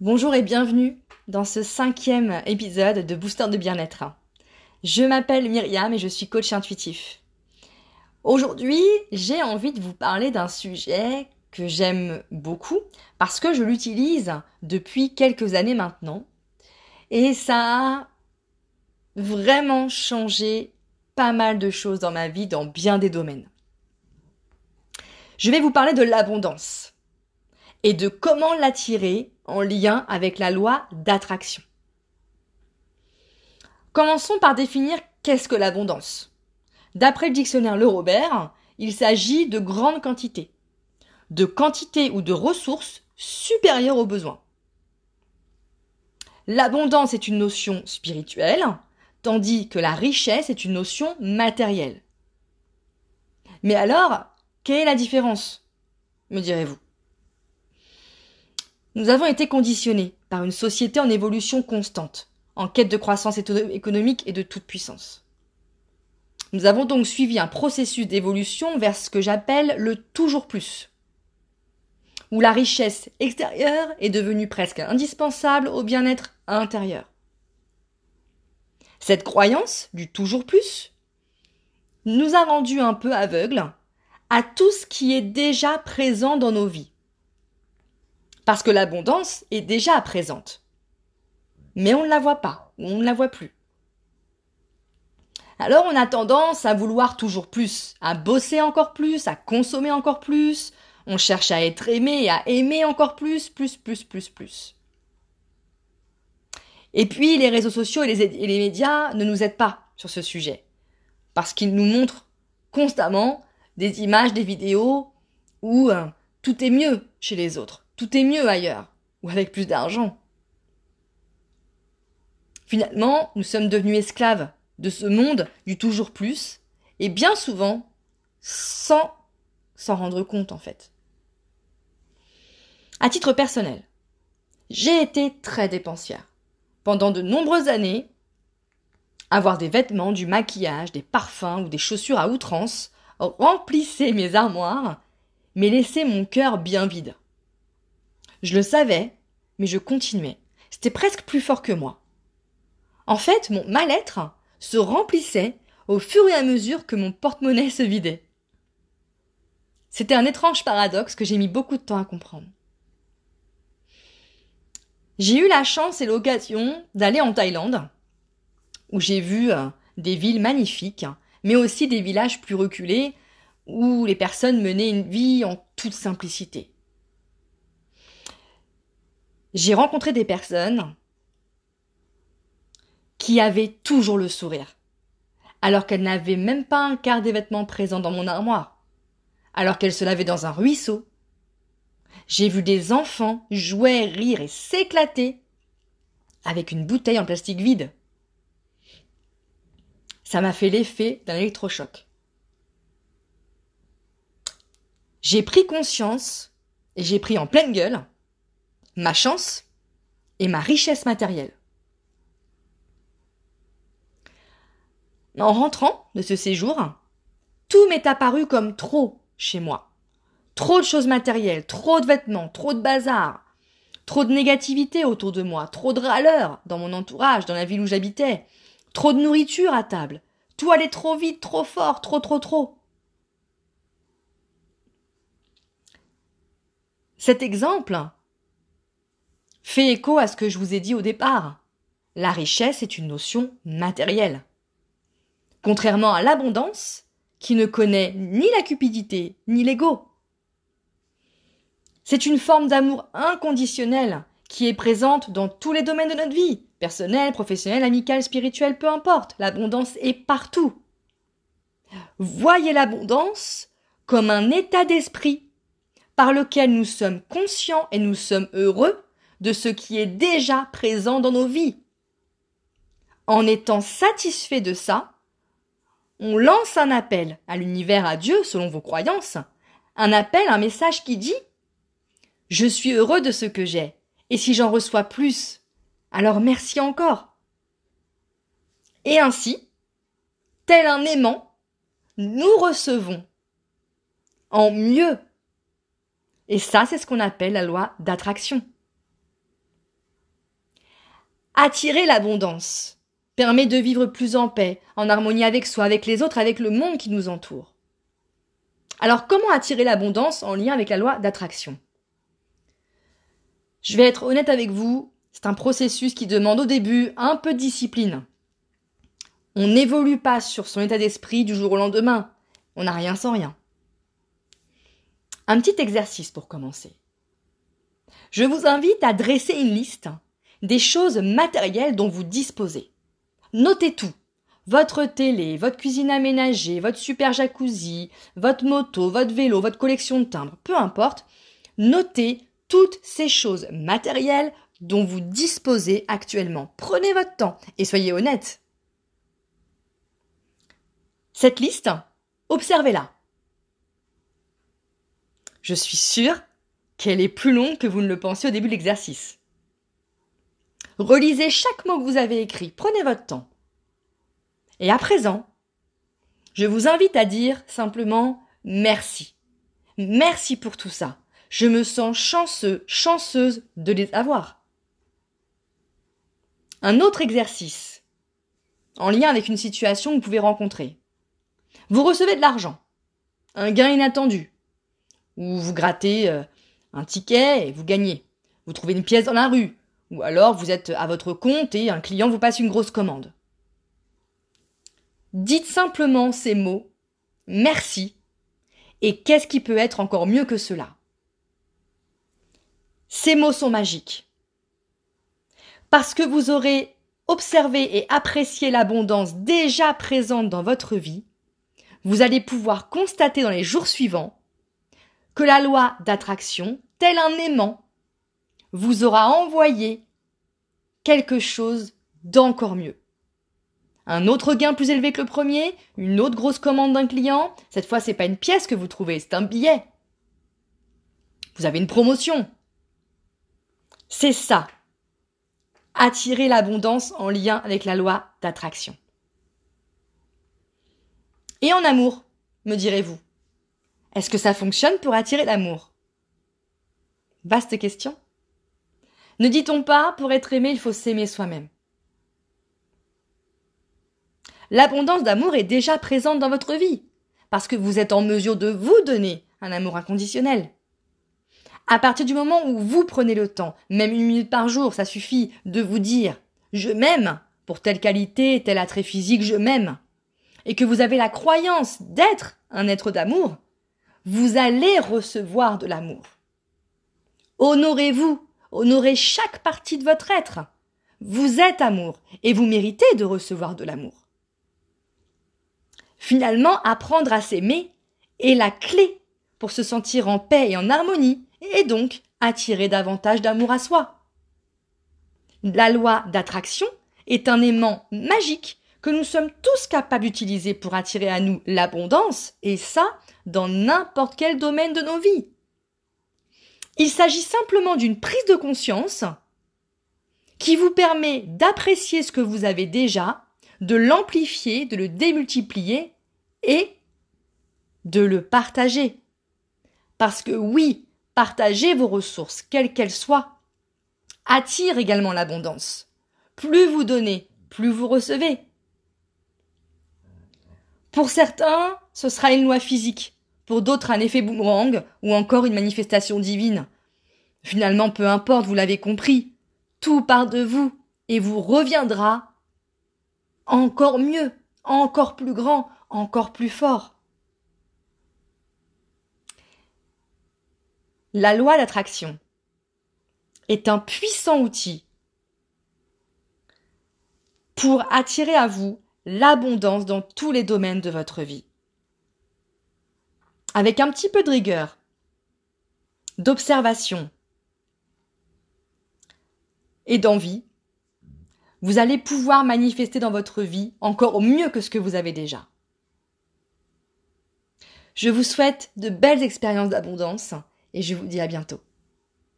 Bonjour et bienvenue dans ce cinquième épisode de Booster de bien-être. Je m'appelle Myriam et je suis coach intuitif. Aujourd'hui, j'ai envie de vous parler d'un sujet que j'aime beaucoup parce que je l'utilise depuis quelques années maintenant et ça a vraiment changé pas mal de choses dans ma vie dans bien des domaines. Je vais vous parler de l'abondance et de comment l'attirer en lien avec la loi d'attraction. Commençons par définir qu'est-ce que l'abondance. D'après le dictionnaire Le Robert, il s'agit de grandes quantités, de quantités ou de ressources supérieures aux besoins. L'abondance est une notion spirituelle, tandis que la richesse est une notion matérielle. Mais alors, quelle est la différence me direz-vous? Nous avons été conditionnés par une société en évolution constante, en quête de croissance économique et de toute puissance. Nous avons donc suivi un processus d'évolution vers ce que j'appelle le toujours plus, où la richesse extérieure est devenue presque indispensable au bien-être intérieur. Cette croyance du toujours plus nous a rendus un peu aveugles à tout ce qui est déjà présent dans nos vies parce que l'abondance est déjà présente. Mais on ne la voit pas, ou on ne la voit plus. Alors on a tendance à vouloir toujours plus, à bosser encore plus, à consommer encore plus, on cherche à être aimé à aimer encore plus, plus, plus, plus, plus. Et puis les réseaux sociaux et les, médias ne nous aident pas sur ce sujet, parce qu'ils nous montrent constamment des images, des vidéos où euh, tout est mieux chez les autres, tout est mieux ailleurs, ou avec plus d'argent. Finalement, nous sommes devenus esclaves de ce monde du toujours plus, et bien souvent sans s'en rendre compte en fait. À titre personnel, j'ai été très dépensière. Pendant de nombreuses années, avoir des vêtements, du maquillage, des parfums ou des chaussures à outrance remplissait mes armoires, mais laissait mon cœur bien vide. Je le savais, mais je continuais. C'était presque plus fort que moi. En fait, mon mal-être se remplissait au fur et à mesure que mon porte-monnaie se vidait. C'était un étrange paradoxe que j'ai mis beaucoup de temps à comprendre. J'ai eu la chance et l'occasion d'aller en Thaïlande, où j'ai vu euh, des villes magnifiques, mais aussi des villages plus reculés, où les personnes menaient une vie en toute simplicité j'ai rencontré des personnes qui avaient toujours le sourire, alors qu'elles n'avaient même pas un quart des vêtements présents dans mon armoire, alors qu'elles se lavaient dans un ruisseau. J'ai vu des enfants jouer, rire et s'éclater avec une bouteille en plastique vide. Ça m'a fait l'effet d'un électrochoc. J'ai pris conscience et j'ai pris en pleine gueule ma chance et ma richesse matérielle. En rentrant de ce séjour, tout m'est apparu comme trop chez moi. Trop de choses matérielles, trop de vêtements, trop de bazar, trop de négativité autour de moi, trop de râleurs dans mon entourage, dans la ville où j'habitais, trop de nourriture à table. Tout allait trop vite, trop fort, trop, trop, trop. Cet exemple fait écho à ce que je vous ai dit au départ. La richesse est une notion matérielle. Contrairement à l'abondance, qui ne connaît ni la cupidité ni l'ego. C'est une forme d'amour inconditionnel qui est présente dans tous les domaines de notre vie, personnel, professionnel, amical, spirituel, peu importe. L'abondance est partout. Voyez l'abondance comme un état d'esprit par lequel nous sommes conscients et nous sommes heureux de ce qui est déjà présent dans nos vies. En étant satisfait de ça, on lance un appel à l'univers, à Dieu, selon vos croyances, un appel, un message qui dit Je suis heureux de ce que j'ai, et si j'en reçois plus, alors merci encore. Et ainsi, tel un aimant, nous recevons en mieux. Et ça, c'est ce qu'on appelle la loi d'attraction. Attirer l'abondance permet de vivre plus en paix, en harmonie avec soi, avec les autres, avec le monde qui nous entoure. Alors comment attirer l'abondance en lien avec la loi d'attraction? Je vais être honnête avec vous, c'est un processus qui demande au début un peu de discipline. On n'évolue pas sur son état d'esprit du jour au lendemain. On n'a rien sans rien. Un petit exercice pour commencer. Je vous invite à dresser une liste des choses matérielles dont vous disposez. Notez tout. Votre télé, votre cuisine aménagée, votre super jacuzzi, votre moto, votre vélo, votre collection de timbres, peu importe. Notez toutes ces choses matérielles dont vous disposez actuellement. Prenez votre temps et soyez honnête. Cette liste, observez-la. Je suis sûre qu'elle est plus longue que vous ne le pensiez au début de l'exercice. Relisez chaque mot que vous avez écrit, prenez votre temps. Et à présent, je vous invite à dire simplement merci. Merci pour tout ça. Je me sens chanceux, chanceuse de les avoir. Un autre exercice, en lien avec une situation que vous pouvez rencontrer. Vous recevez de l'argent, un gain inattendu, ou vous grattez euh, un ticket et vous gagnez. Vous trouvez une pièce dans la rue, ou alors vous êtes à votre compte et un client vous passe une grosse commande. Dites simplement ces mots merci et qu'est-ce qui peut être encore mieux que cela? Ces mots sont magiques. Parce que vous aurez observé et apprécié l'abondance déjà présente dans votre vie, vous allez pouvoir constater dans les jours suivants que la loi d'attraction, tel un aimant, vous aura envoyé quelque chose d'encore mieux. Un autre gain plus élevé que le premier, une autre grosse commande d'un client, cette fois c'est pas une pièce que vous trouvez, c'est un billet. Vous avez une promotion. C'est ça. Attirer l'abondance en lien avec la loi d'attraction. Et en amour, me direz-vous. Est-ce que ça fonctionne pour attirer l'amour? Vaste question. Ne dit-on pas, pour être aimé, il faut s'aimer soi-même? L'abondance d'amour est déjà présente dans votre vie, parce que vous êtes en mesure de vous donner un amour inconditionnel. À partir du moment où vous prenez le temps, même une minute par jour, ça suffit de vous dire je m'aime pour telle qualité, tel attrait physique, je m'aime, et que vous avez la croyance d'être un être d'amour, vous allez recevoir de l'amour. Honorez-vous Honorez chaque partie de votre être. Vous êtes amour et vous méritez de recevoir de l'amour. Finalement, apprendre à s'aimer est la clé pour se sentir en paix et en harmonie et donc attirer davantage d'amour à soi. La loi d'attraction est un aimant magique que nous sommes tous capables d'utiliser pour attirer à nous l'abondance, et ça dans n'importe quel domaine de nos vies. Il s'agit simplement d'une prise de conscience qui vous permet d'apprécier ce que vous avez déjà, de l'amplifier, de le démultiplier et de le partager. Parce que oui, partager vos ressources, quelles qu'elles soient, attire également l'abondance. Plus vous donnez, plus vous recevez. Pour certains, ce sera une loi physique pour d'autres un effet boomerang ou encore une manifestation divine. Finalement, peu importe, vous l'avez compris, tout part de vous et vous reviendra encore mieux, encore plus grand, encore plus fort. La loi d'attraction est un puissant outil pour attirer à vous l'abondance dans tous les domaines de votre vie avec un petit peu de rigueur, d'observation et d'envie, vous allez pouvoir manifester dans votre vie encore mieux que ce que vous avez déjà. Je vous souhaite de belles expériences d'abondance et je vous dis à bientôt.